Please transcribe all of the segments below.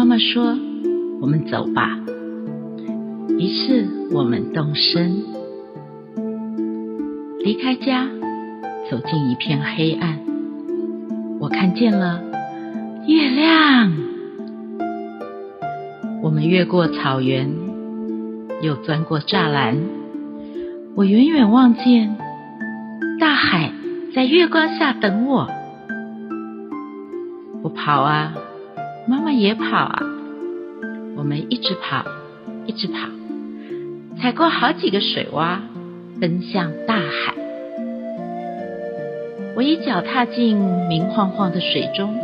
妈妈说：“我们走吧。”于是我们动身，离开家，走进一片黑暗。我看见了月亮。我们越过草原，又钻过栅栏。我远远望见大海在月光下等我。我跑啊！妈妈也跑啊，我们一直跑，一直跑，踩过好几个水洼，奔向大海。我一脚踏进明晃晃的水中，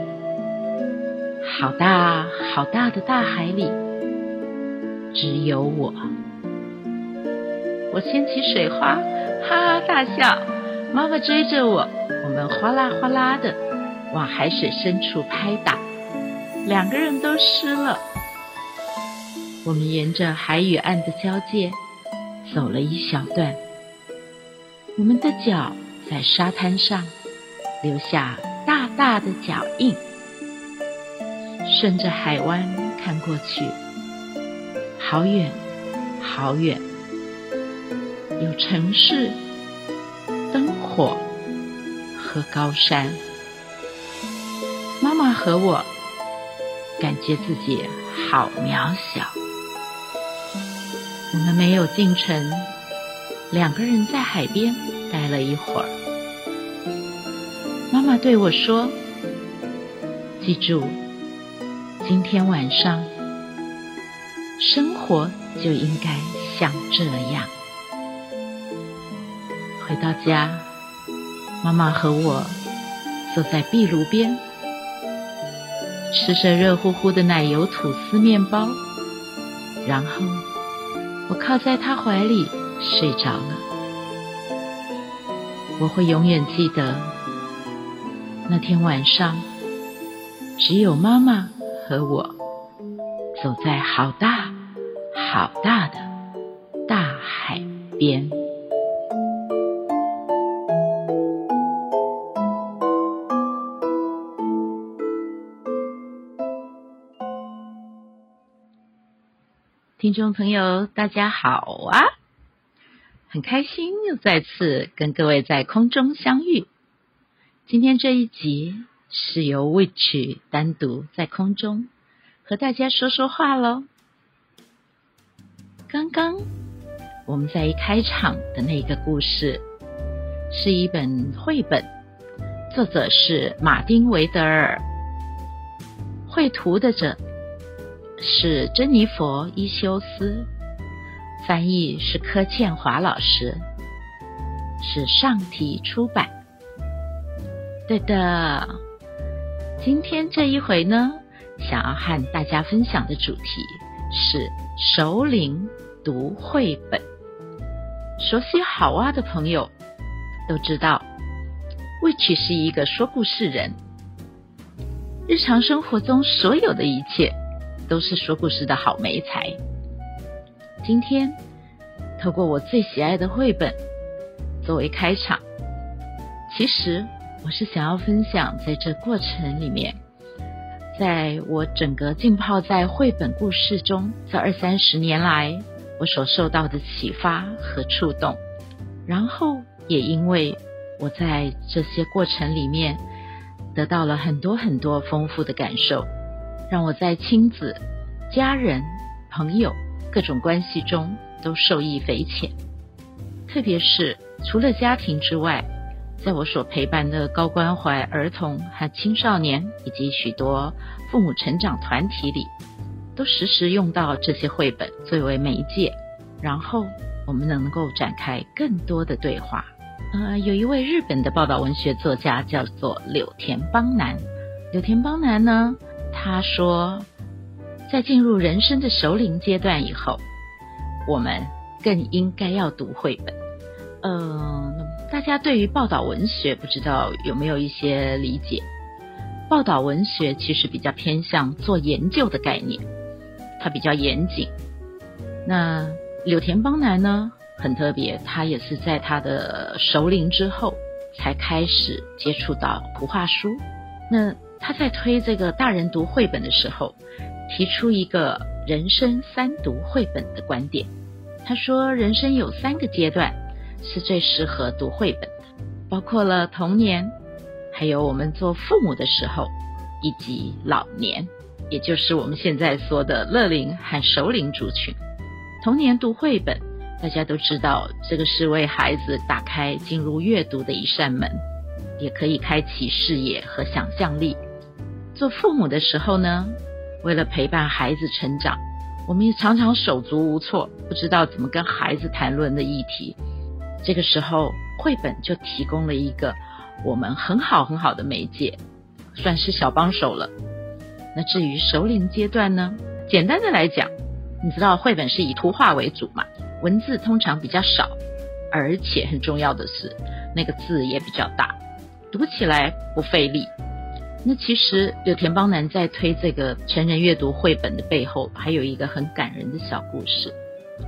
好大好大的大海里，只有我。我掀起水花，哈哈大笑。妈妈追着我，我们哗啦哗啦的往海水深处拍打。两个人都湿了。我们沿着海与岸的交界走了一小段，我们的脚在沙滩上留下大大的脚印。顺着海湾看过去，好远，好远，有城市、灯火和高山。妈妈和我。感觉自己好渺小。我们没有进城，两个人在海边待了一会儿。妈妈对我说：“记住，今天晚上生活就应该像这样。”回到家，妈妈和我坐在壁炉边。吃着热乎乎的奶油吐司面包，然后我靠在他怀里睡着了。我会永远记得那天晚上，只有妈妈和我走在好大好大的大海边。听众朋友，大家好啊！很开心又再次跟各位在空中相遇。今天这一集是由 Witch 单独在空中和大家说说话喽。刚刚我们在一开场的那个故事，是一本绘本，作者是马丁·维德尔，绘图的者。是珍妮佛·伊修斯，翻译是柯倩华老师，是上提出版。对的，今天这一回呢，想要和大家分享的主题是熟龄读绘本。熟悉好蛙的朋友都知道，Witch 是一个说故事人，日常生活中所有的一切。都是说故事的好媒材。今天透过我最喜爱的绘本作为开场，其实我是想要分享在这过程里面，在我整个浸泡在绘本故事中这二三十年来，我所受到的启发和触动，然后也因为我在这些过程里面得到了很多很多丰富的感受。让我在亲子、家人、朋友各种关系中都受益匪浅。特别是除了家庭之外，在我所陪伴的高关怀儿童和青少年，以及许多父母成长团体里，都时时用到这些绘本作为媒介，然后我们能够展开更多的对话。呃，有一位日本的报道文学作家叫做柳田邦男，柳田邦男呢，他说，在进入人生的熟龄阶段以后，我们更应该要读绘本。嗯、大家对于报道文学不知道有没有一些理解？报道文学其实比较偏向做研究的概念，它比较严谨。那柳田邦男呢，很特别，他也是在他的熟龄之后才开始接触到图画书。那他在推这个大人读绘本的时候，提出一个人生三读绘本的观点。他说，人生有三个阶段是最适合读绘本的，包括了童年，还有我们做父母的时候，以及老年，也就是我们现在说的乐龄和熟龄族群。童年读绘本，大家都知道，这个是为孩子打开进入阅读的一扇门，也可以开启视野和想象力。做父母的时候呢，为了陪伴孩子成长，我们也常常手足无措，不知道怎么跟孩子谈论的议题。这个时候，绘本就提供了一个我们很好很好的媒介，算是小帮手了。那至于熟龄阶段呢？简单的来讲，你知道绘本是以图画为主嘛，文字通常比较少，而且很重要的是，那个字也比较大，读起来不费力。那其实柳田邦男在推这个成人阅读绘本的背后，还有一个很感人的小故事。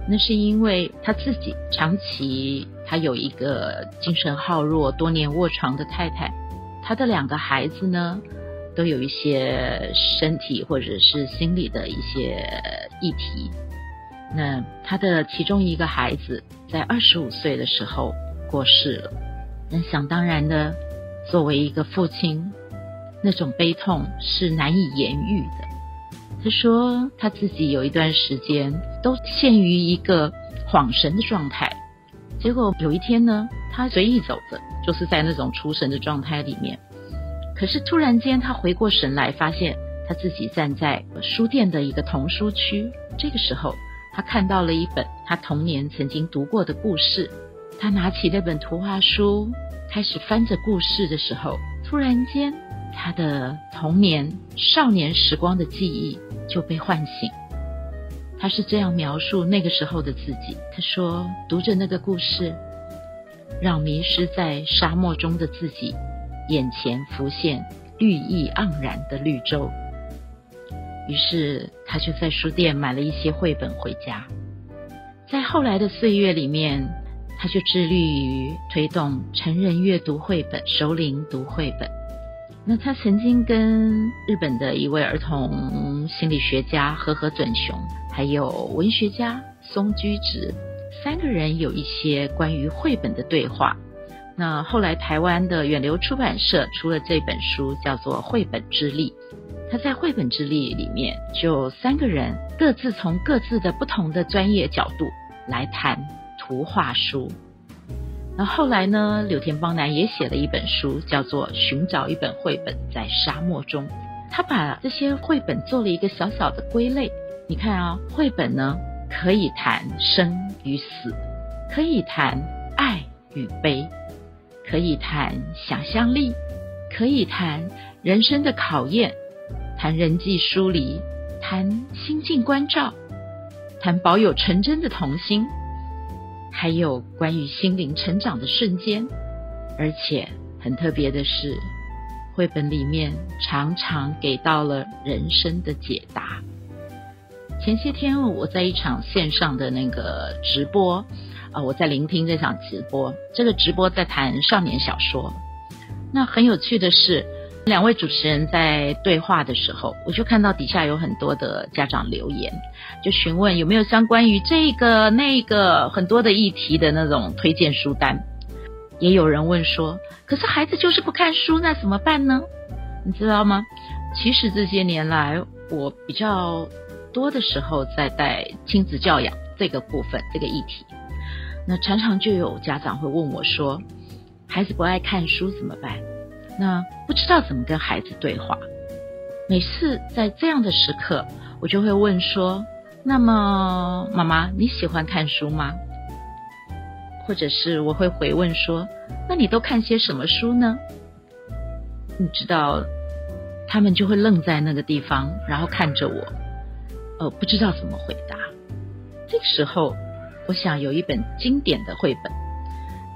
那是因为他自己长期他有一个精神耗弱、多年卧床的太太，他的两个孩子呢，都有一些身体或者是心理的一些议题。那他的其中一个孩子在二十五岁的时候过世了。那想当然的，作为一个父亲。那种悲痛是难以言喻的。他说他自己有一段时间都陷于一个恍神的状态，结果有一天呢，他随意走着，就是在那种出神的状态里面。可是突然间他回过神来，发现他自己站在书店的一个童书区。这个时候，他看到了一本他童年曾经读过的故事。他拿起那本图画书，开始翻着故事的时候，突然间。他的童年、少年时光的记忆就被唤醒。他是这样描述那个时候的自己：他说，读着那个故事，让迷失在沙漠中的自己眼前浮现绿意盎然的绿洲。于是，他就在书店买了一些绘本回家。在后来的岁月里面，他就致力于推动成人阅读绘本、熟龄读绘本。那他曾经跟日本的一位儿童心理学家和和准雄，还有文学家松居直三个人有一些关于绘本的对话。那后来台湾的远流出版社出了这本书，叫做《绘本之力》。他在《绘本之力》里面，就三个人各自从各自的不同的专业角度来谈图画书。那后来呢，柳田邦男也写了一本书，叫做《寻找一本绘本在沙漠中》。他把这些绘本做了一个小小的归类。你看啊，绘本呢可以谈生与死，可以谈爱与悲，可以谈想象力，可以谈人生的考验，谈人际疏离，谈心境关照，谈保有纯真的童心。还有关于心灵成长的瞬间，而且很特别的是，绘本里面常常给到了人生的解答。前些天我在一场线上的那个直播，啊，我在聆听这场直播，这个直播在谈少年小说。那很有趣的是，两位主持人在对话的时候，我就看到底下有很多的家长留言，就询问有没有相关于这个那个很多的议题的那种推荐书单。也有人问说，可是孩子就是不看书，那怎么办呢？你知道吗？其实这些年来，我比较多的时候在带亲子教养这个部分这个议题，那常常就有家长会问我说，孩子不爱看书怎么办？那不知道怎么跟孩子对话，每次在这样的时刻，我就会问说：“那么，妈妈你喜欢看书吗？”或者是我会回问说：“那你都看些什么书呢？”你知道，他们就会愣在那个地方，然后看着我，呃，不知道怎么回答。这个时候，我想有一本经典的绘本，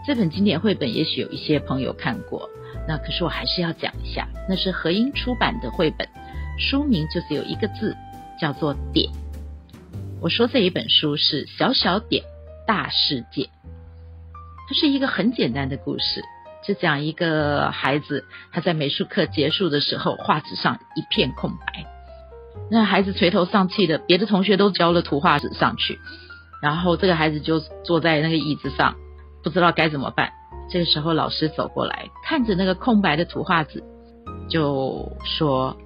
这本经典绘本也许有一些朋友看过，那可是我还是要讲一下，那是合英出版的绘本，书名就是有一个字，叫做“点”。我说这一本书是《小小点大世界》，它是一个很简单的故事。就讲一个孩子，他在美术课结束的时候，画纸上一片空白。那孩子垂头丧气的，别的同学都交了图画纸上去，然后这个孩子就坐在那个椅子上，不知道该怎么办。这个时候，老师走过来，看着那个空白的图画纸，就说：“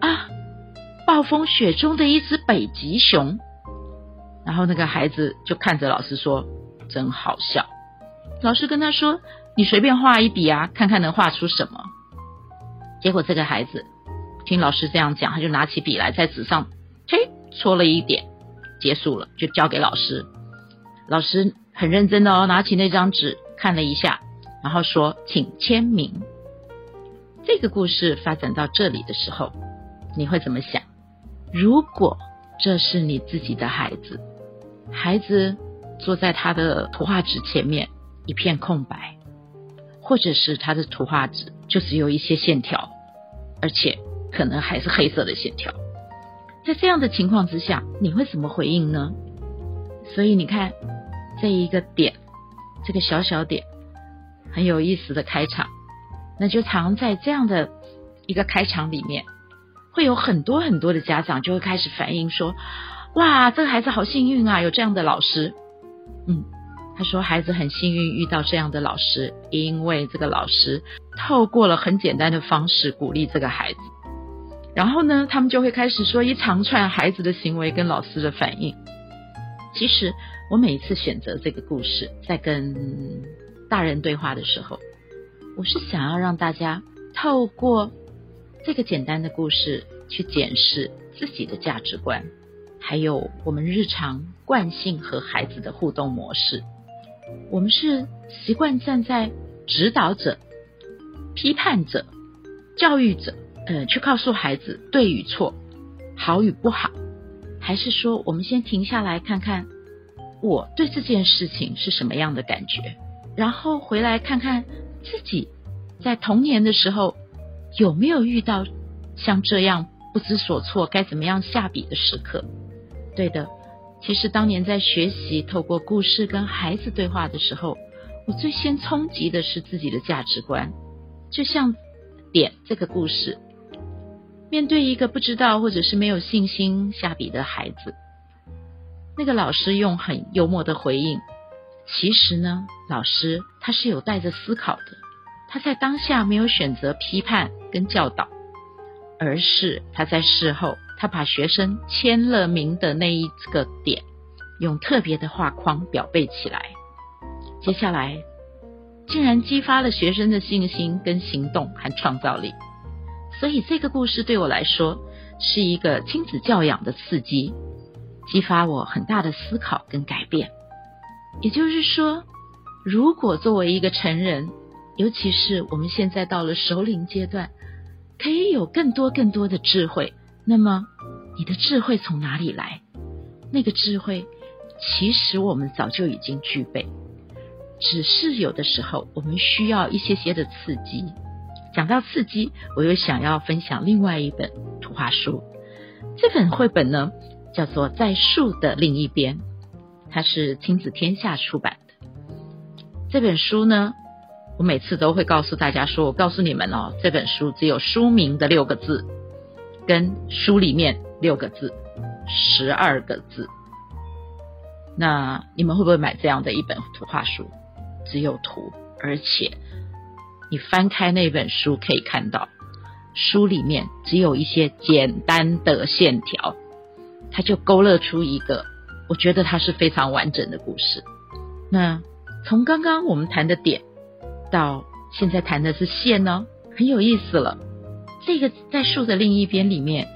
啊，暴风雪中的一只北极熊。”然后那个孩子就看着老师说：“真好笑。”老师跟他说。你随便画一笔啊，看看能画出什么。结果这个孩子听老师这样讲，他就拿起笔来，在纸上嘿戳了一点，结束了，就交给老师。老师很认真的哦，拿起那张纸看了一下，然后说：“请签名。”这个故事发展到这里的时候，你会怎么想？如果这是你自己的孩子，孩子坐在他的图画纸前面，一片空白。或者是他的图画纸就只有一些线条，而且可能还是黑色的线条。在这样的情况之下，你会怎么回应呢？所以你看，这一个点，这个小小点，很有意思的开场。那就藏在这样的一个开场里面，会有很多很多的家长就会开始反映说：“哇，这个孩子好幸运啊，有这样的老师。”嗯。他说：“孩子很幸运遇到这样的老师，因为这个老师透过了很简单的方式鼓励这个孩子。然后呢，他们就会开始说一长串孩子的行为跟老师的反应。其实我每一次选择这个故事，在跟大人对话的时候，我是想要让大家透过这个简单的故事去检视自己的价值观，还有我们日常惯性和孩子的互动模式。”我们是习惯站在指导者、批判者、教育者，呃，去告诉孩子对与错、好与不好，还是说我们先停下来看看我对这件事情是什么样的感觉，然后回来看看自己在童年的时候有没有遇到像这样不知所措、该怎么样下笔的时刻？对的。其实当年在学习透过故事跟孩子对话的时候，我最先冲击的是自己的价值观。就像点这个故事，面对一个不知道或者是没有信心下笔的孩子，那个老师用很幽默的回应。其实呢，老师他是有带着思考的，他在当下没有选择批判跟教导，而是他在事后。他把学生签了名的那一个点，用特别的画框表背起来。接下来，竟然激发了学生的信心、跟行动和创造力。所以，这个故事对我来说是一个亲子教养的刺激，激发我很大的思考跟改变。也就是说，如果作为一个成人，尤其是我们现在到了熟龄阶段，可以有更多更多的智慧。那么，你的智慧从哪里来？那个智慧，其实我们早就已经具备，只是有的时候我们需要一些些的刺激。讲到刺激，我又想要分享另外一本图画书。这本绘本呢，叫做《在树的另一边》，它是亲子天下出版的。这本书呢，我每次都会告诉大家说：“我告诉你们哦，这本书只有书名的六个字。”跟书里面六个字，十二个字。那你们会不会买这样的一本图画书？只有图，而且你翻开那本书可以看到，书里面只有一些简单的线条，它就勾勒出一个，我觉得它是非常完整的故事。那从刚刚我们谈的点，到现在谈的是线呢，很有意思了。这个在树的另一边里面，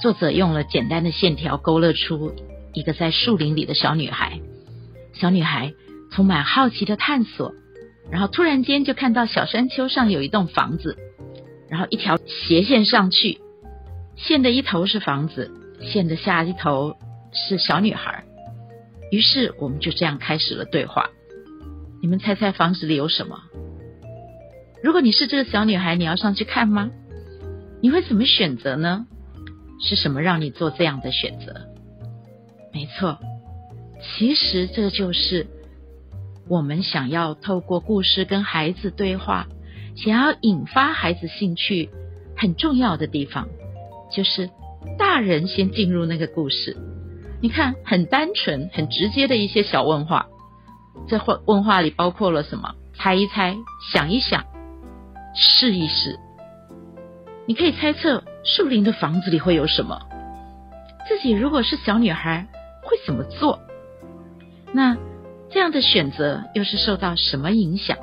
作者用了简单的线条勾勒出一个在树林里的小女孩。小女孩充满好奇的探索，然后突然间就看到小山丘上有一栋房子，然后一条斜线上去线的一头是房子，线的下一头是小女孩。于是我们就这样开始了对话。你们猜猜房子里有什么？如果你是这个小女孩，你要上去看吗？你会怎么选择呢？是什么让你做这样的选择？没错，其实这就是我们想要透过故事跟孩子对话，想要引发孩子兴趣很重要的地方，就是大人先进入那个故事。你看，很单纯、很直接的一些小问话，这问问话里包括了什么？猜一猜，想一想。试一试，你可以猜测树林的房子里会有什么？自己如果是小女孩，会怎么做？那这样的选择又是受到什么影响？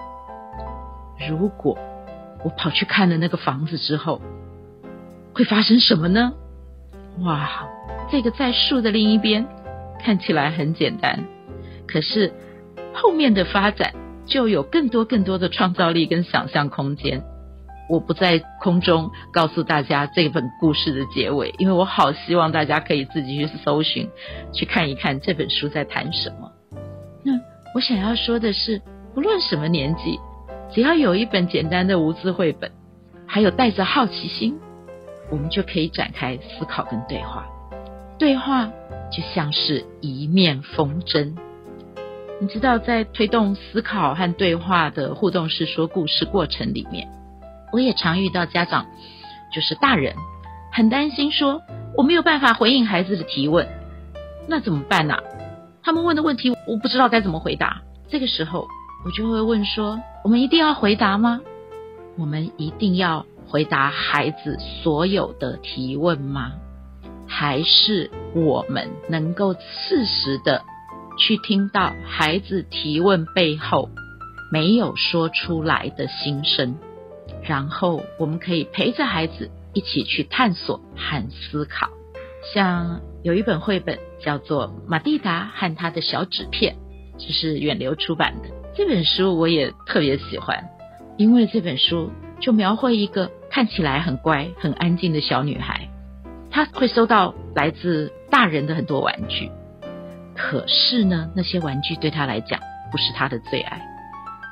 如果我跑去看了那个房子之后，会发生什么呢？哇，这个在树的另一边看起来很简单，可是后面的发展。就有更多更多的创造力跟想象空间。我不在空中告诉大家这本故事的结尾，因为我好希望大家可以自己去搜寻，去看一看这本书在谈什么。那我想要说的是，不论什么年纪，只要有一本简单的无字绘本，还有带着好奇心，我们就可以展开思考跟对话。对话就像是一面风筝。你知道，在推动思考和对话的互动式说故事过程里面，我也常遇到家长，就是大人，很担心说我没有办法回应孩子的提问，那怎么办呢？他们问的问题我不知道该怎么回答。这个时候，我就会问说：我们一定要回答吗？我们一定要回答孩子所有的提问吗？还是我们能够适时的？去听到孩子提问背后没有说出来的心声，然后我们可以陪着孩子一起去探索和思考。像有一本绘本叫做《玛蒂达和他的小纸片》，这是远流出版的。这本书我也特别喜欢，因为这本书就描绘一个看起来很乖、很安静的小女孩，她会收到来自大人的很多玩具。可是呢，那些玩具对她来讲不是她的最爱。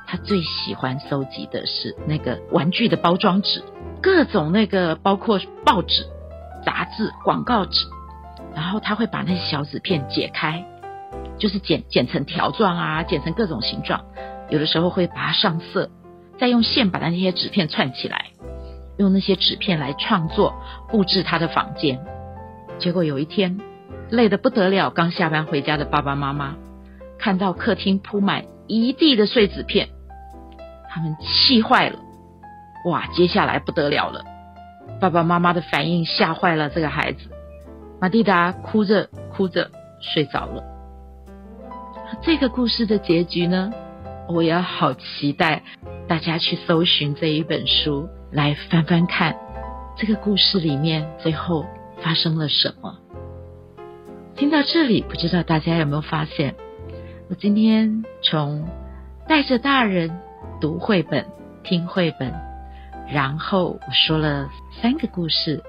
她最喜欢收集的是那个玩具的包装纸，各种那个包括报纸、杂志、广告纸。然后她会把那些小纸片解开，就是剪剪成条状啊，剪成各种形状。有的时候会把它上色，再用线把那些纸片串起来，用那些纸片来创作布置他的房间。结果有一天。累得不得了，刚下班回家的爸爸妈妈看到客厅铺满一地的碎纸片，他们气坏了。哇，接下来不得了了！爸爸妈妈的反应吓坏了这个孩子。玛蒂达哭着哭着睡着了。这个故事的结局呢，我也好期待大家去搜寻这一本书来翻翻看，这个故事里面最后发生了什么。听到这里，不知道大家有没有发现，我今天从带着大人读绘本、听绘本，然后我说了三个故事：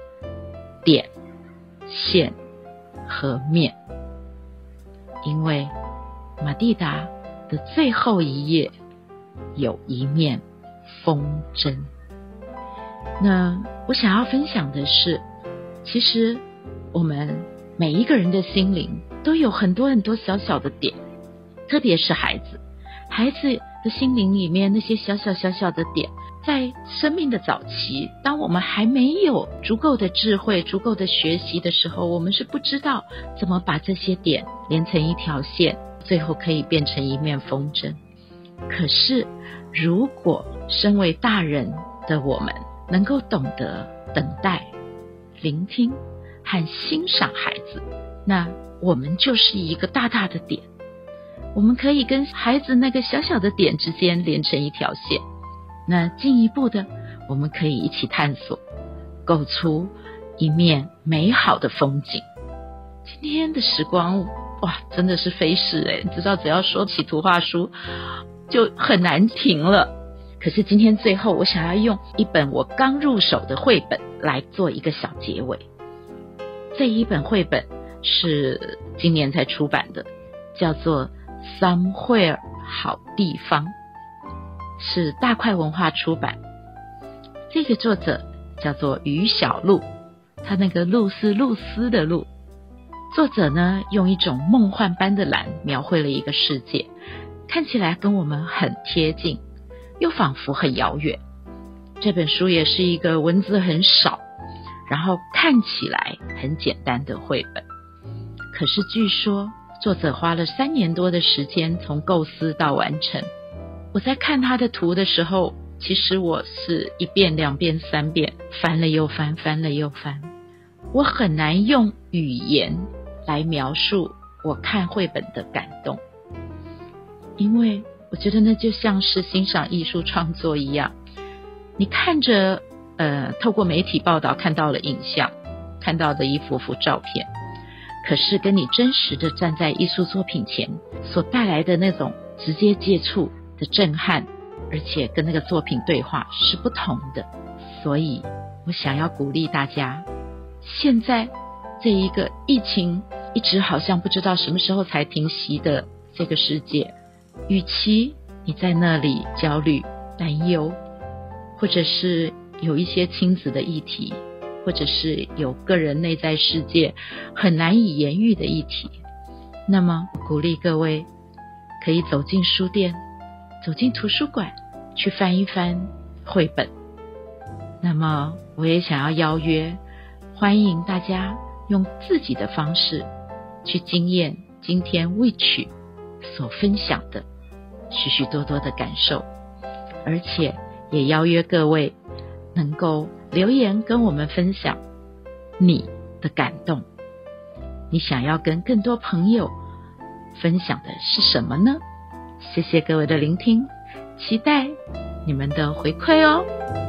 点、线和面。因为玛蒂达的最后一页有一面风筝。那我想要分享的是，其实我们。每一个人的心灵都有很多很多小小的点，特别是孩子，孩子的心灵里面那些小小小小的点，在生命的早期，当我们还没有足够的智慧、足够的学习的时候，我们是不知道怎么把这些点连成一条线，最后可以变成一面风筝。可是，如果身为大人的我们能够懂得等待、聆听。和欣赏孩子，那我们就是一个大大的点，我们可以跟孩子那个小小的点之间连成一条线。那进一步的，我们可以一起探索，构出一面美好的风景。今天的时光，哇，真的是飞逝诶，你知道，只要说起图画书，就很难停了。可是今天最后，我想要用一本我刚入手的绘本来做一个小结尾。这一本绘本是今年才出版的，叫做《Somewhere 好地方》，是大块文化出版。这个作者叫做于小璐，他那个“璐”是露丝的“露”。作者呢，用一种梦幻般的蓝描绘了一个世界，看起来跟我们很贴近，又仿佛很遥远。这本书也是一个文字很少，然后看起来很简单的绘本。可是据说作者花了三年多的时间从构思到完成。我在看他的图的时候，其实我是一遍、两遍、三遍，翻了又翻，翻了又翻。我很难用语言来描述我看绘本的感动，因为我觉得那就像是欣赏艺术创作一样。你看着，呃，透过媒体报道看到了影像，看到的一幅幅照片，可是跟你真实的站在艺术作品前所带来的那种直接接触的震撼，而且跟那个作品对话是不同的。所以我想要鼓励大家，现在这一个疫情一直好像不知道什么时候才停息的这个世界，与其你在那里焦虑、担忧。或者是有一些亲子的议题，或者是有个人内在世界很难以言喻的议题，那么鼓励各位可以走进书店，走进图书馆，去翻一翻绘本。那么我也想要邀约，欢迎大家用自己的方式去经验今天 Witch 所分享的许许多多的感受，而且。也邀约各位能够留言跟我们分享你的感动，你想要跟更多朋友分享的是什么呢？谢谢各位的聆听，期待你们的回馈哦。